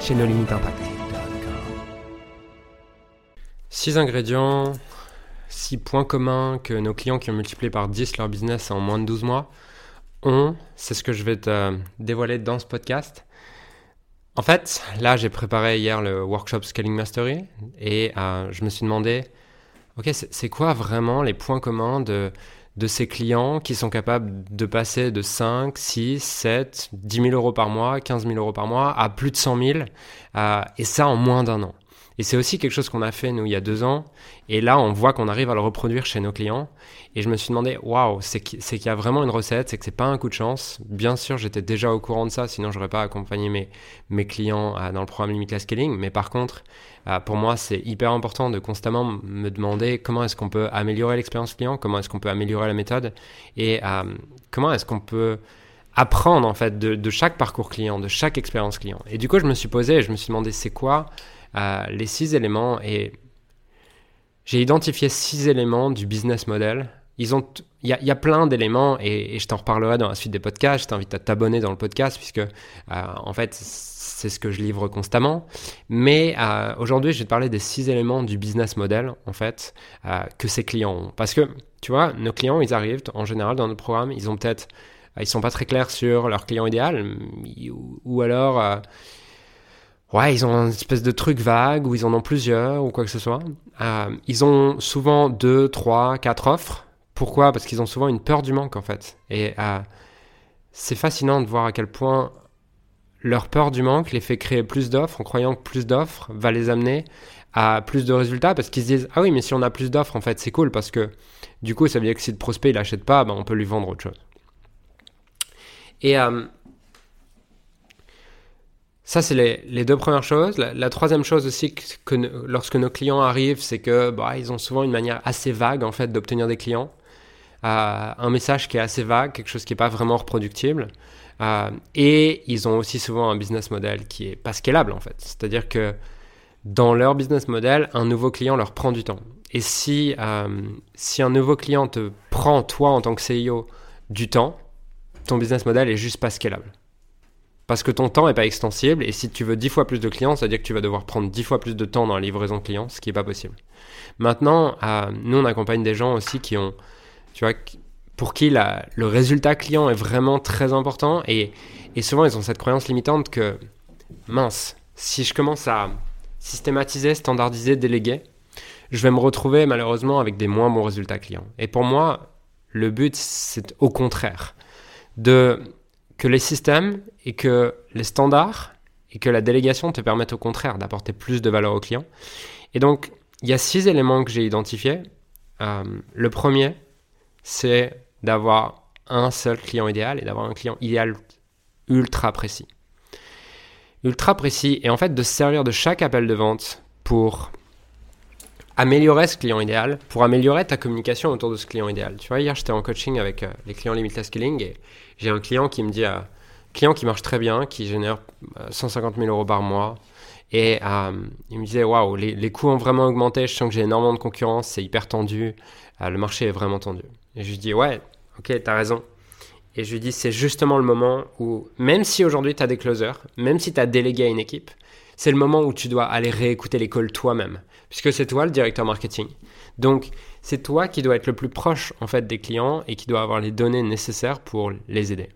chez nos limites impact. 6 ingrédients, 6 points communs que nos clients qui ont multiplié par 10 leur business en moins de 12 mois ont. C'est ce que je vais te dévoiler dans ce podcast. En fait, là, j'ai préparé hier le workshop Scaling Mastery et euh, je me suis demandé, ok, c'est quoi vraiment les points communs de, de ces clients qui sont capables de passer de 5, 6, 7, 10 000 euros par mois, 15 000 euros par mois à plus de 100 000, euh, et ça en moins d'un an. Et c'est aussi quelque chose qu'on a fait, nous, il y a deux ans. Et là, on voit qu'on arrive à le reproduire chez nos clients. Et je me suis demandé, waouh, c'est qu'il y a vraiment une recette, c'est que c'est pas un coup de chance. Bien sûr, j'étais déjà au courant de ça, sinon j'aurais pas accompagné mes, mes clients euh, dans le programme Limitless Scaling. Mais par contre, euh, pour moi, c'est hyper important de constamment me demander comment est-ce qu'on peut améliorer l'expérience client, comment est-ce qu'on peut améliorer la méthode et euh, comment est-ce qu'on peut apprendre en fait de, chaque parcours client, de chaque expérience client. Et du coup, je me suis posé je me suis demandé c'est quoi les six éléments et j'ai identifié six éléments du business model. Ils ont, il y, a plein d'éléments et, je t'en reparlerai dans la suite des podcasts. Je t'invite à t'abonner dans le podcast puisque euh, en fait c'est ce que je livre constamment. Mais euh, aujourd'hui, je vais te parler des six éléments du business model en fait euh, que ces clients ont. Parce que tu vois, nos clients, ils arrivent en général dans notre programme, ils ont peut-être, ils sont pas très clairs sur leur client idéal ou, alors Ouais, ils ont une espèce de truc vague où ils en ont plusieurs ou quoi que ce soit. Euh, ils ont souvent deux, trois, quatre offres. Pourquoi? Parce qu'ils ont souvent une peur du manque en fait. Et euh, c'est fascinant de voir à quel point leur peur du manque les fait créer plus d'offres en croyant que plus d'offres va les amener à plus de résultats parce qu'ils se disent ah oui mais si on a plus d'offres en fait c'est cool parce que du coup ça veut dire que si le prospect il achète pas ben, on peut lui vendre autre chose. Et euh, ça, c'est les, deux premières choses. La, troisième chose aussi, que, que, lorsque nos clients arrivent, c'est que bah, ils ont souvent une manière assez vague en fait d'obtenir des clients. Euh, un message qui est assez vague, quelque chose qui n'est pas vraiment reproductible. Euh, et ils ont aussi souvent un business model qui est pas scalable en fait. C'est-à-dire que dans leur business model, un nouveau client leur prend du temps. Et si, euh, si un nouveau client te prend, toi en tant que CEO, du temps, ton business model est juste pas scalable. Parce que ton temps n'est pas extensible et si tu veux 10 fois plus de clients, ça veut dire que tu vas devoir prendre 10 fois plus de temps dans la livraison client, ce qui n'est pas possible. Maintenant, nous, on accompagne des gens aussi qui ont, tu vois, pour qui le résultat client est vraiment très important et, et souvent ils ont cette croyance limitante que, mince, si je commence à systématiser, standardiser, déléguer, je vais me retrouver malheureusement avec des moins bons résultats clients. Et pour moi, le but, c'est au contraire de que les systèmes et que les standards et que la délégation te permettent au contraire d'apporter plus de valeur au client. Et donc, il y a six éléments que j'ai identifiés. Euh, le premier, c'est d'avoir un seul client idéal et d'avoir un client idéal ultra précis. Ultra précis et en fait de se servir de chaque appel de vente pour améliorer ce client idéal, pour améliorer ta communication autour de ce client idéal. Tu vois, hier j'étais en coaching avec euh, les clients Limitless Scaling et j'ai un client qui me dit, euh, client qui marche très bien, qui génère 150 000 euros par mois. Et euh, il me disait, waouh, les, les, coûts ont vraiment augmenté, je sens que j'ai énormément de concurrence, c'est hyper tendu, euh, le marché est vraiment tendu. Et je lui dis, ouais, ok, t'as raison. Et je lui dis, c'est justement le moment où, même si aujourd'hui tu as des closers, même si tu as délégué à une équipe, c'est le moment où tu dois aller réécouter l'école toi-même, puisque c'est toi le directeur marketing. Donc, c'est toi qui dois être le plus proche en fait des clients et qui doit avoir les données nécessaires pour les aider.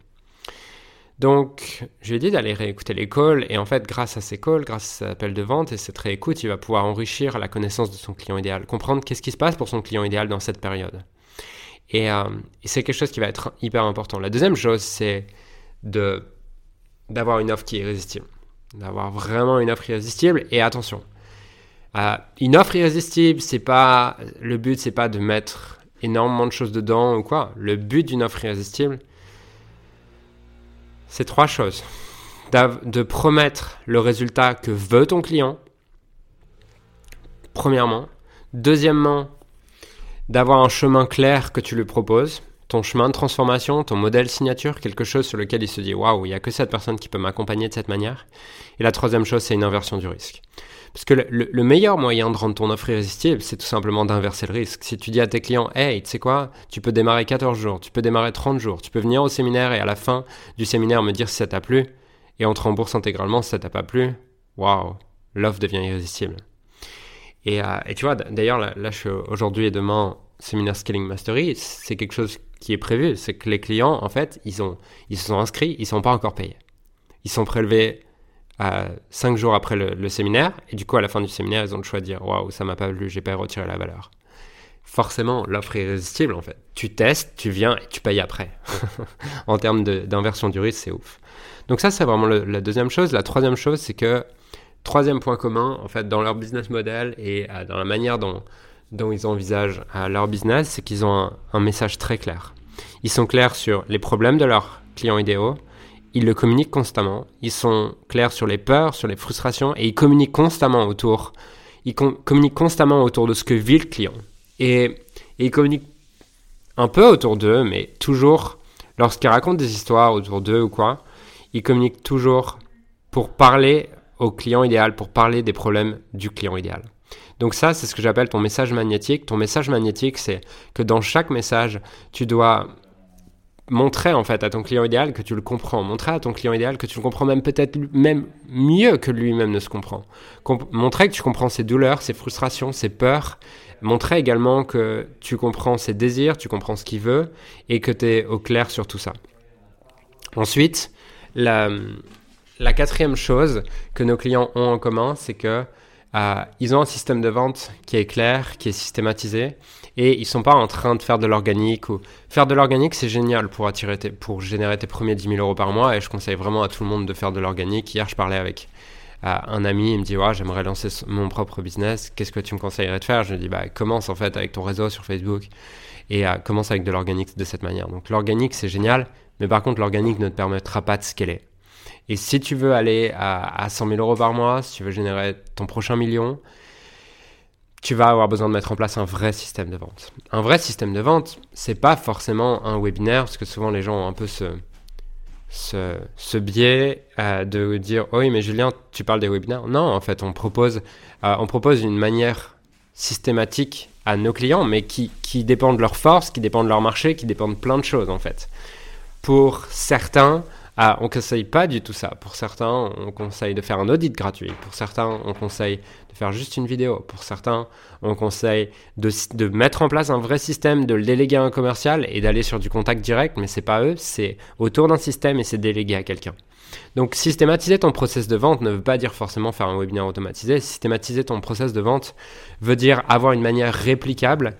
Donc, je lui ai dit d'aller réécouter les calls et en fait, grâce à ces calls, grâce à cet appel de vente et cette réécoute, il va pouvoir enrichir la connaissance de son client idéal, comprendre qu'est-ce qui se passe pour son client idéal dans cette période. Et, euh, c'est quelque chose qui va être hyper important. La deuxième chose, c'est de d'avoir une offre qui est irrésistible, d'avoir vraiment une offre irrésistible. Et attention, euh, une offre irrésistible, c'est pas le but, c'est pas de mettre énormément de choses dedans ou quoi. Le but d'une offre irrésistible, c'est trois choses. de promettre le résultat que veut ton client, premièrement. Deuxièmement, d'avoir un chemin clair que tu lui proposes, ton chemin de transformation, ton modèle signature, quelque chose sur lequel il se dit waouh, il n'y a que cette personne qui peut m'accompagner de cette manière. Et la troisième chose, c'est une inversion du risque. Parce que le, meilleur moyen de rendre ton offre irrésistible, c'est tout simplement d'inverser le risque. Si tu dis à tes clients, hey, tu sais quoi, tu peux démarrer 14 jours, tu peux démarrer 30 jours, tu peux venir au séminaire et à la fin du séminaire me dire si ça t'a plu, et on te rembourse intégralement si ça t'a pas plu, waouh, l'offre devient irrésistible. Et, euh, et tu vois, d'ailleurs, là, je suis aujourd'hui et demain séminaire Scaling Mastery, c'est quelque chose qui est prévu. C'est que les clients, en fait, ils, ont, ils se sont inscrits, ils ne sont pas encore payés. Ils sont prélevés euh, cinq jours après le, séminaire, et du coup, à la fin du séminaire, ils ont le choix de dire Waouh, ça m'a pas plu, j'ai pas retiré la valeur. Forcément, l'offre est irrésistible en fait. Tu testes, tu viens et tu payes après. en termes d'inversion du risque, c'est ouf. Donc, ça, c'est vraiment la deuxième chose. La troisième chose, c'est que troisième point commun, en fait, dans leur business model et euh, dans la manière dont, dont ils envisagent euh, leur business, c'est qu'ils ont un, message très clair. Ils sont clairs sur les problèmes de leurs clients idéaux, ils le communiquent constamment, ils sont clairs sur les peurs, sur les frustrations, et ils communiquent constamment autour, ils communiquent constamment autour de ce que vit le client. Et, et ils communiquent un peu autour d'eux, mais toujours, lorsqu'ils racontent des histoires autour d'eux ou quoi, ils communiquent toujours pour parler au client idéal, pour parler des problèmes du client idéal. Donc ça, c'est ce que j'appelle ton message magnétique. Ton message magnétique, c'est que dans chaque message, tu dois montrer en fait à ton client idéal que tu le comprends, montrer à ton client idéal que tu le comprends même peut-être même mieux que lui-même ne se comprend. montrer que tu comprends ses douleurs, ses frustrations, ses peurs, montrer également que tu comprends ses désirs, tu comprends ce qu'il veut et que tu es au clair sur tout ça. Ensuite, la, la quatrième chose que nos clients ont en commun, c'est que euh, ils ont un système de vente qui est clair, qui est systématisé, et ils sont pas en train de faire de l'organique. Ou... Faire de l'organique, c'est génial pour, attirer pour générer tes premiers 10 000 euros par mois, et je conseille vraiment à tout le monde de faire de l'organique. Hier, je parlais avec euh, un ami, il me dit ouais, j'aimerais lancer mon propre business, qu'est-ce que tu me conseillerais de faire? Je lui dis bah, commence en fait avec ton réseau sur Facebook, et euh, commence avec de l'organique de cette manière. Donc l'organique, c'est génial, mais par contre, l'organique ne te permettra pas de scaler. Et si tu veux aller à, 100 000 euros par mois, si tu veux générer ton prochain million, tu vas avoir besoin de mettre en place un vrai système de vente. Un vrai système de vente, c'est pas forcément un webinaire, parce que souvent les gens ont un peu ce, ce, biais euh, de dire oh oui mais Julien tu parles des webinaires non en fait on propose euh, on propose une manière systématique à nos clients mais qui, qui dépend de leur force qui dépend de leur marché qui dépend de plein de choses en fait pour certains ah, on conseille pas du tout ça. Pour certains, on conseille de faire un audit gratuit. Pour certains, on conseille de faire juste une vidéo. Pour certains, on conseille de, mettre en place un vrai système, de le déléguer à un commercial et d'aller sur du contact direct. Mais c'est pas eux, c'est autour d'un système et c'est délégué à quelqu'un. Donc systématiser ton process de vente ne veut pas dire forcément faire un webinaire automatisé. Systématiser ton process de vente veut dire avoir une manière réplicable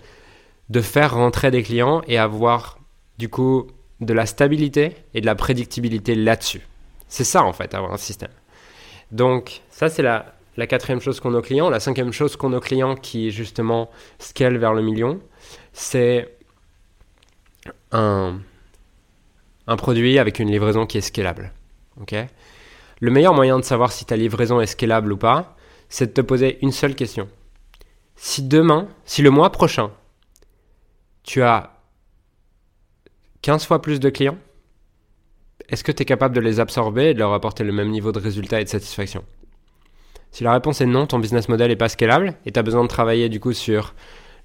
de faire rentrer des clients et avoir du coup de la stabilité et de la prédictibilité là-dessus. C'est ça en fait, avoir un système. Donc ça c'est la, la quatrième chose qu'on a aux clients. La cinquième chose qu'on a aux clients qui justement scale vers le million, c'est un, un produit avec une livraison qui est scalable. le meilleur moyen de savoir si ta livraison est scalable ou pas, c'est de te poser une seule question. Si demain, si le mois prochain, tu as 15 fois plus de clients, est-ce que tu es capable de les absorber et de leur apporter le même niveau de résultat et de satisfaction? Si la réponse est non, ton business model n'est pas scalable et tu as besoin de travailler du coup sur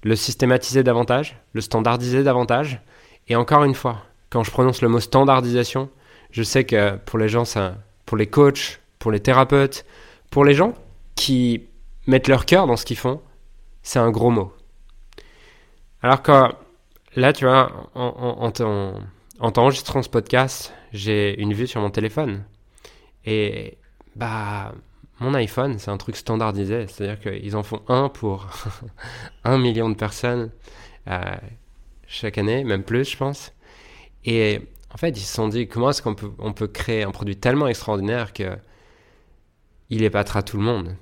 le systématiser davantage, le standardiser davantage. Et encore une fois, quand je prononce le mot standardisation, je sais que pour les gens, ça, pour les coachs, pour les thérapeutes, pour les gens qui mettent leur cœur dans ce qu'ils font, c'est un gros mot. Alors que Là, tu vois, en, en, t'enregistrant ce podcast, j'ai une vue sur mon téléphone. Et bah, mon iPhone, c'est un truc standardisé. C'est-à-dire qu'ils en font un pour un million de personnes euh, chaque année, même plus, je pense. Et en fait, ils se sont dit comment est-ce qu'on peut, on peut créer un produit tellement extraordinaire que il épatera tout le monde?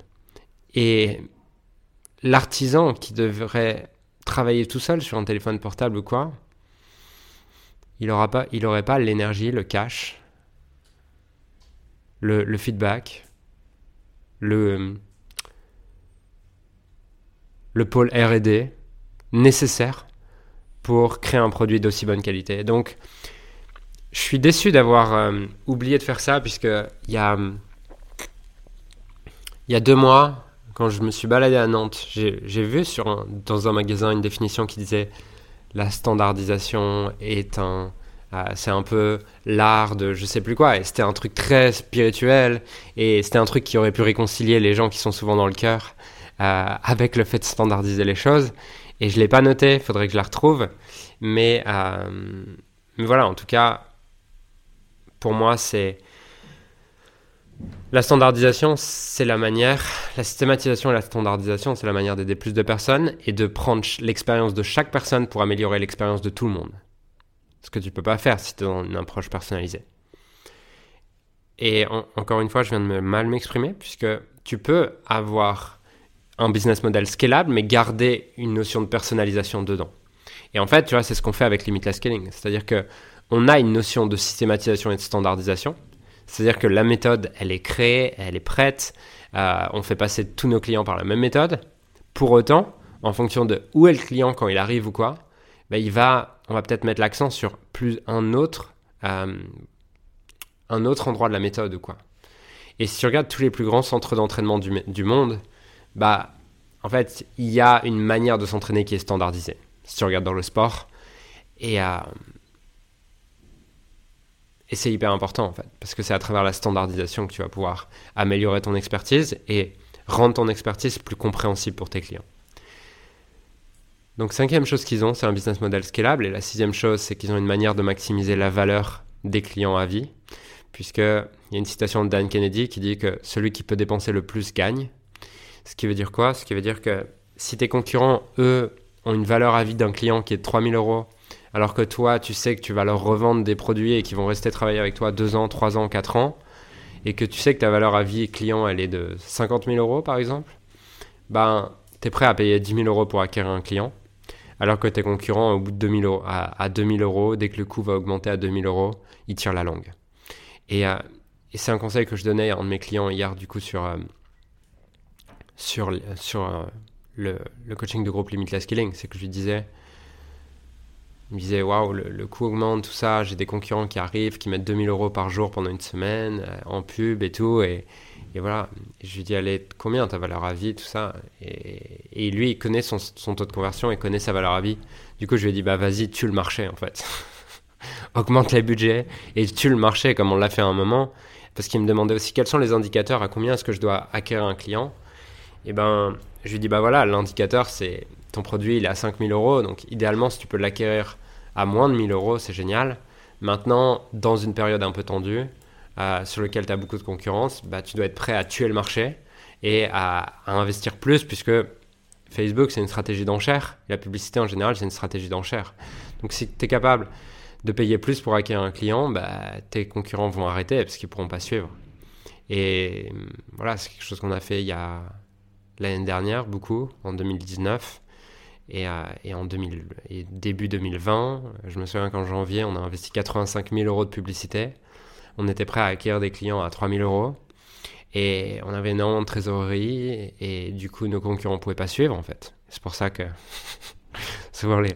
Et l'artisan qui devrait travailler tout seul sur un téléphone portable ou quoi, il n'aurait pas, il pas l'énergie, le cash le, feedback, le, le pôle RD nécessaire pour créer un produit d'aussi bonne qualité. Donc, je suis déçu d'avoir euh, oublié de faire ça, puisque il y a, il y a deux mois, quand je me suis baladé à Nantes, j'ai vu dans un magasin une définition qui disait la standardisation est un euh, c'est un peu l'art de je sais plus quoi. Et c'était un truc très spirituel. Et c'était un truc qui aurait pu réconcilier les gens qui sont souvent dans le cœur euh, avec le fait de standardiser les choses. Et je l'ai pas noté, il faudrait que je la retrouve. Euh, mais voilà, en tout cas, pour moi, c'est. La standardisation, c'est la manière, la systématisation et la standardisation, c'est la manière d'aider plus de personnes et de prendre l'expérience de chaque personne pour améliorer l'expérience de tout le monde. Ce que tu peux pas faire si tu es dans une approche personnalisée. Et encore une fois, je viens de me mal m'exprimer, puisque tu peux avoir un business model scalable, mais garder une notion de personnalisation dedans. Et en fait, tu vois, c'est ce qu'on fait avec Limitless Scaling. C'est-à-dire que on a une notion de systématisation et de standardisation. C'est-à-dire que la méthode, elle est créée, elle est prête. Euh, on fait passer tous nos clients par la même méthode. Pour autant, en fonction de où est le client quand il arrive ou quoi, ben, il va on va peut-être mettre l'accent sur plus un autre, euh, un autre endroit de la méthode ou quoi. Et si tu regardes tous les plus grands centres d'entraînement du, monde, bah, en fait, il y a une manière de s'entraîner qui est standardisée. Si tu regardes dans le sport, et, euh, et c'est hyper important en fait, parce que c'est à travers la standardisation que tu vas pouvoir améliorer ton expertise et rendre ton expertise plus compréhensible pour tes clients. Donc cinquième chose qu'ils ont, c'est un business model scalable. Et la sixième chose, c'est qu'ils ont une manière de maximiser la valeur des clients à vie. Puisqu'il y a une citation de Dan Kennedy qui dit que celui qui peut dépenser le plus gagne. Ce qui veut dire quoi? Ce qui veut dire que si tes concurrents, eux, ont une valeur à vie d'un client qui est de 3000 euros, alors que toi, tu sais que tu vas leur revendre des produits et qu'ils vont rester travailler avec toi 2 ans, 3 ans, 4 ans, et que tu sais que ta valeur à vie client, elle est de 50 000 euros, par exemple, ben, tu es prêt à payer 10 000 euros pour acquérir un client alors que tes concurrents, au bout de 2000 euros, à, 2000 euros, dès que le coût va augmenter à 2000 euros, ils tirent la langue. Euh, et, c'est un conseil que je donnais à un de mes clients hier, du coup, sur, euh, sur, euh, le, coaching de groupe Limitless Killing. C'est que je lui disais, il me disait, waouh, le, coût augmente, tout ça, j'ai des concurrents qui arrivent, qui mettent 2000 euros par jour pendant une semaine, en pub et tout, et, et voilà, je lui dis, allez, combien ta valeur à vie, tout ça? Et, lui, il connaît son, taux de conversion, il connaît sa valeur à vie. Du coup, je lui ai dit, bah vas-y, tue le marché, en fait. Augmente les budgets et tue le marché, comme on l'a fait à un moment. Parce qu'il me demandait aussi quels sont les indicateurs, à combien est-ce que je dois acquérir un client? Et ben, je lui dis, bah voilà, l'indicateur, c'est ton produit, il est à 5000 euros. Donc, idéalement, si tu peux l'acquérir à moins de 1000 euros, c'est génial. Maintenant, dans une période un peu tendue, euh, sur lequel tu as beaucoup de concurrence, bah, tu dois être prêt à tuer le marché et à, investir plus puisque Facebook, c'est une stratégie d'enchère. La publicité, en général, c'est une stratégie d'enchère. Donc, si tu es capable de payer plus pour acquérir un client, bah, tes concurrents vont arrêter parce qu'ils ne pourront pas suivre. Et voilà, c'est quelque chose qu'on a fait il y a l'année dernière, beaucoup, en 2019. Et, euh, et en 2000, et début 2020, je me souviens qu'en janvier, on a investi 85 000 euros de publicité on était prêt à acquérir des clients à 3000 euros. Et on avait énormément de trésorerie et, du coup nos concurrents ne pouvaient pas suivre en fait. C'est pour ça que souvent les,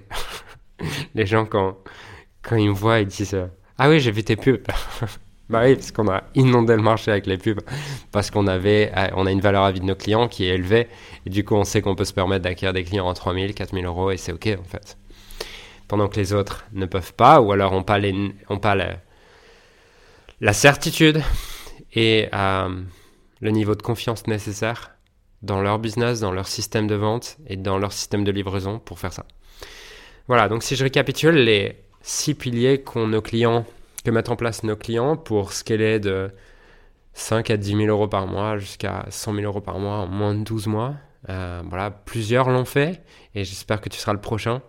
les gens quand, quand ils me voient ils disent Ah oui j'ai vu tes pubs. Bah oui parce qu'on a inondé le marché avec les pubs parce qu'on avait on a une valeur à vie de nos clients qui est élevée et du coup on sait qu'on peut se permettre d'acquérir des clients en 3000, 4000 euros et c'est ok en fait. Pendant que les autres ne peuvent pas ou alors n'ont pas, les, ont pas les, la certitude et euh, le niveau de confiance nécessaire dans leur business, dans leur système de vente et dans leur système de livraison pour faire ça. Voilà, donc si je récapitule les six piliers qu'ont nos clients, que mettent en place nos clients pour scaler de 5 à 10 000 euros par mois jusqu'à 100 000 euros par mois en moins de 12 mois. Euh, voilà, plusieurs l'ont fait et j'espère que tu seras le prochain.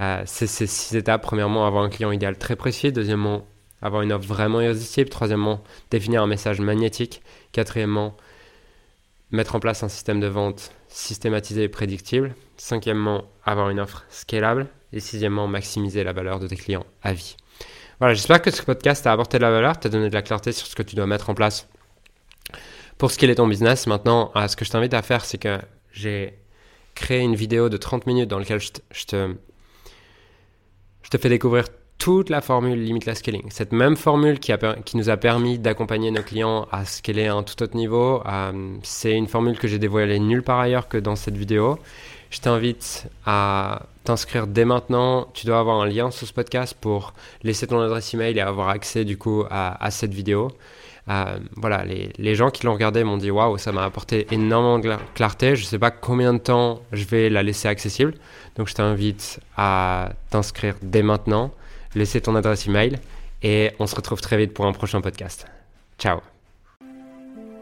Euh, c'est ces six étapes. Premièrement, avoir un client idéal très précis. Deuxièmement, avoir une offre vraiment irrésistible. Troisièmement, définir un message magnétique. Quatrièmement, mettre en place un système de vente systématisé et prédictible. Cinquièmement, avoir une offre scalable. Et sixièmement, maximiser la valeur de tes clients à vie. Voilà, j'espère que ce podcast t'a apporté de la valeur, t'a donné de la clarté sur ce que tu dois mettre en place pour scaler ton business, maintenant, ce que je t'invite à faire, c'est que j'ai créé une vidéo de 30 minutes dans laquelle je te, je te, je te fais découvrir toute la formule Limitless Scaling. Cette même formule qui, a, qui nous a permis d'accompagner nos clients à scaler à un tout autre niveau, euh, c'est une formule que j'ai dévoilée nulle part ailleurs que dans cette vidéo. Je t'invite à t'inscrire dès maintenant. Tu dois avoir un lien sous ce podcast pour laisser ton adresse email et avoir accès du coup à, cette vidéo. Euh, voilà, les, les, gens qui l'ont regardé m'ont dit waouh, ça m'a apporté énormément de clarté. Je ne sais pas combien de temps je vais la laisser accessible. Donc je t'invite à t'inscrire dès maintenant laisser ton adresse email et on se retrouve très vite pour un prochain podcast. Ciao